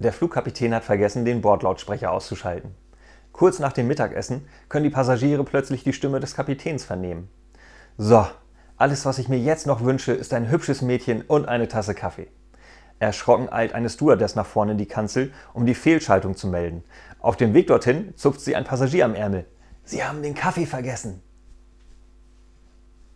Der Flugkapitän hat vergessen, den Bordlautsprecher auszuschalten. Kurz nach dem Mittagessen können die Passagiere plötzlich die Stimme des Kapitäns vernehmen. So, alles, was ich mir jetzt noch wünsche, ist ein hübsches Mädchen und eine Tasse Kaffee. Erschrocken eilt eine Stewardess nach vorne in die Kanzel, um die Fehlschaltung zu melden. Auf dem Weg dorthin zupft sie ein Passagier am Ärmel. Sie haben den Kaffee vergessen.